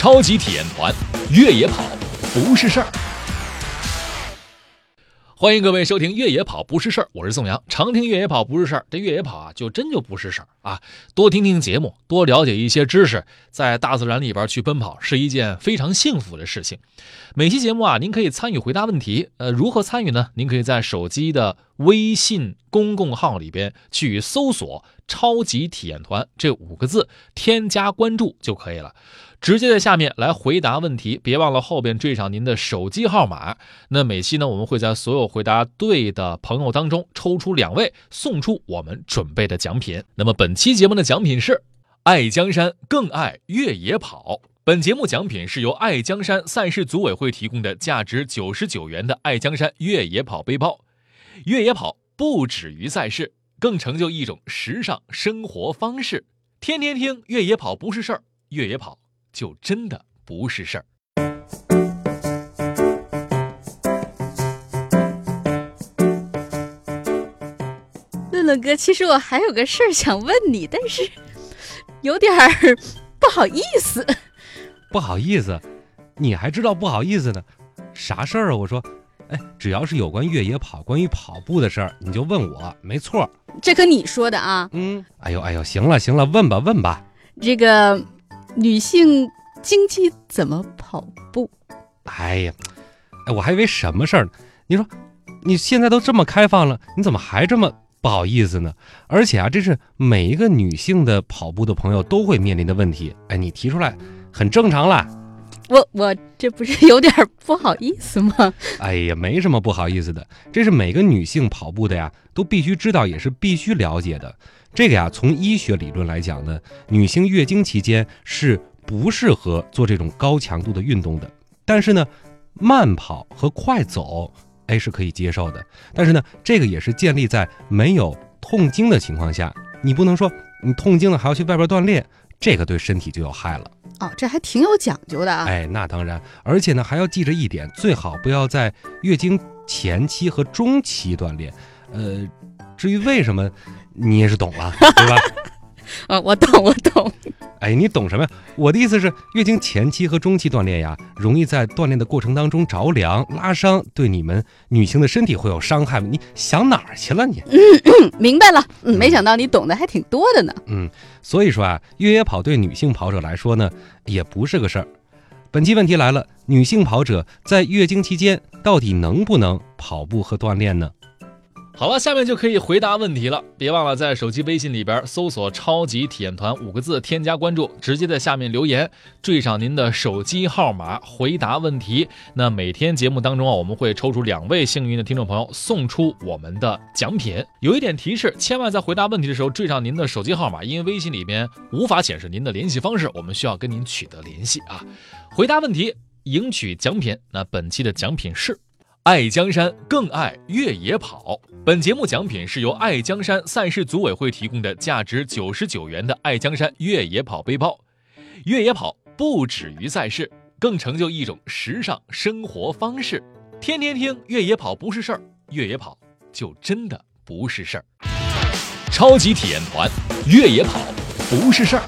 超级体验团，越野跑不是事儿。欢迎各位收听《越野跑不是事儿》，我是宋阳。常听越野跑不是事儿，这越野跑啊，就真就不是事儿啊。多听听节目，多了解一些知识，在大自然里边去奔跑是一件非常幸福的事情。每期节目啊，您可以参与回答问题。呃，如何参与呢？您可以在手机的微信公共号里边去搜索“超级体验团”这五个字，添加关注就可以了。直接在下面来回答问题，别忘了后边缀上您的手机号码。那每期呢，我们会在所有回答对的朋友当中抽出两位，送出我们准备的奖品。那么本期节目的奖品是爱江山更爱越野跑。本节目奖品是由爱江山赛事组委会提供的价值九十九元的爱江山越野跑背包。越野跑不止于赛事，更成就一种时尚生活方式。天天听越野跑不是事儿，越野跑。就真的不是事儿。乐乐哥，其实我还有个事儿想问你，但是有点儿不好意思。不好意思，你还知道不好意思呢？啥事儿啊？我说，哎，只要是有关越野跑、关于跑步的事儿，你就问我，没错。这可你说的啊？嗯。哎呦哎呦，行了行了，问吧问吧。这个。女性经期怎么跑步？哎呀，哎，我还以为什么事儿呢？你说，你现在都这么开放了，你怎么还这么不好意思呢？而且啊，这是每一个女性的跑步的朋友都会面临的问题。哎，你提出来很正常啦。我我这不是有点不好意思吗？哎呀，没什么不好意思的，这是每个女性跑步的呀，都必须知道，也是必须了解的。这个呀，从医学理论来讲呢，女性月经期间是不适合做这种高强度的运动的。但是呢，慢跑和快走，哎，是可以接受的。但是呢，这个也是建立在没有痛经的情况下。你不能说你痛经了还要去外边锻炼，这个对身体就有害了。哦，这还挺有讲究的啊。哎，那当然，而且呢，还要记着一点，最好不要在月经前期和中期锻炼。呃，至于为什么？你也是懂了，对吧？啊，我懂，我懂。哎，你懂什么呀？我的意思是，月经前期和中期锻炼呀，容易在锻炼的过程当中着凉、拉伤，对你们女性的身体会有伤害。你想哪儿去了？你？嗯嗯，明白了。嗯，没想到你懂得还挺多的呢。嗯，所以说啊，越野跑对女性跑者来说呢，也不是个事儿。本期问题来了：女性跑者在月经期间到底能不能跑步和锻炼呢？好了，下面就可以回答问题了。别忘了在手机微信里边搜索“超级体验团”五个字，添加关注，直接在下面留言，缀上您的手机号码，回答问题。那每天节目当中啊，我们会抽出两位幸运的听众朋友，送出我们的奖品。有一点提示，千万在回答问题的时候缀上您的手机号码，因为微信里边无法显示您的联系方式，我们需要跟您取得联系啊。回答问题，赢取奖品。那本期的奖品是。爱江山更爱越野跑。本节目奖品是由爱江山赛事组委会提供的价值九十九元的爱江山越野跑背包。越野跑不止于赛事，更成就一种时尚生活方式。天天听越野跑不是事儿，越野跑就真的不是事儿。超级体验团，越野跑不是事儿。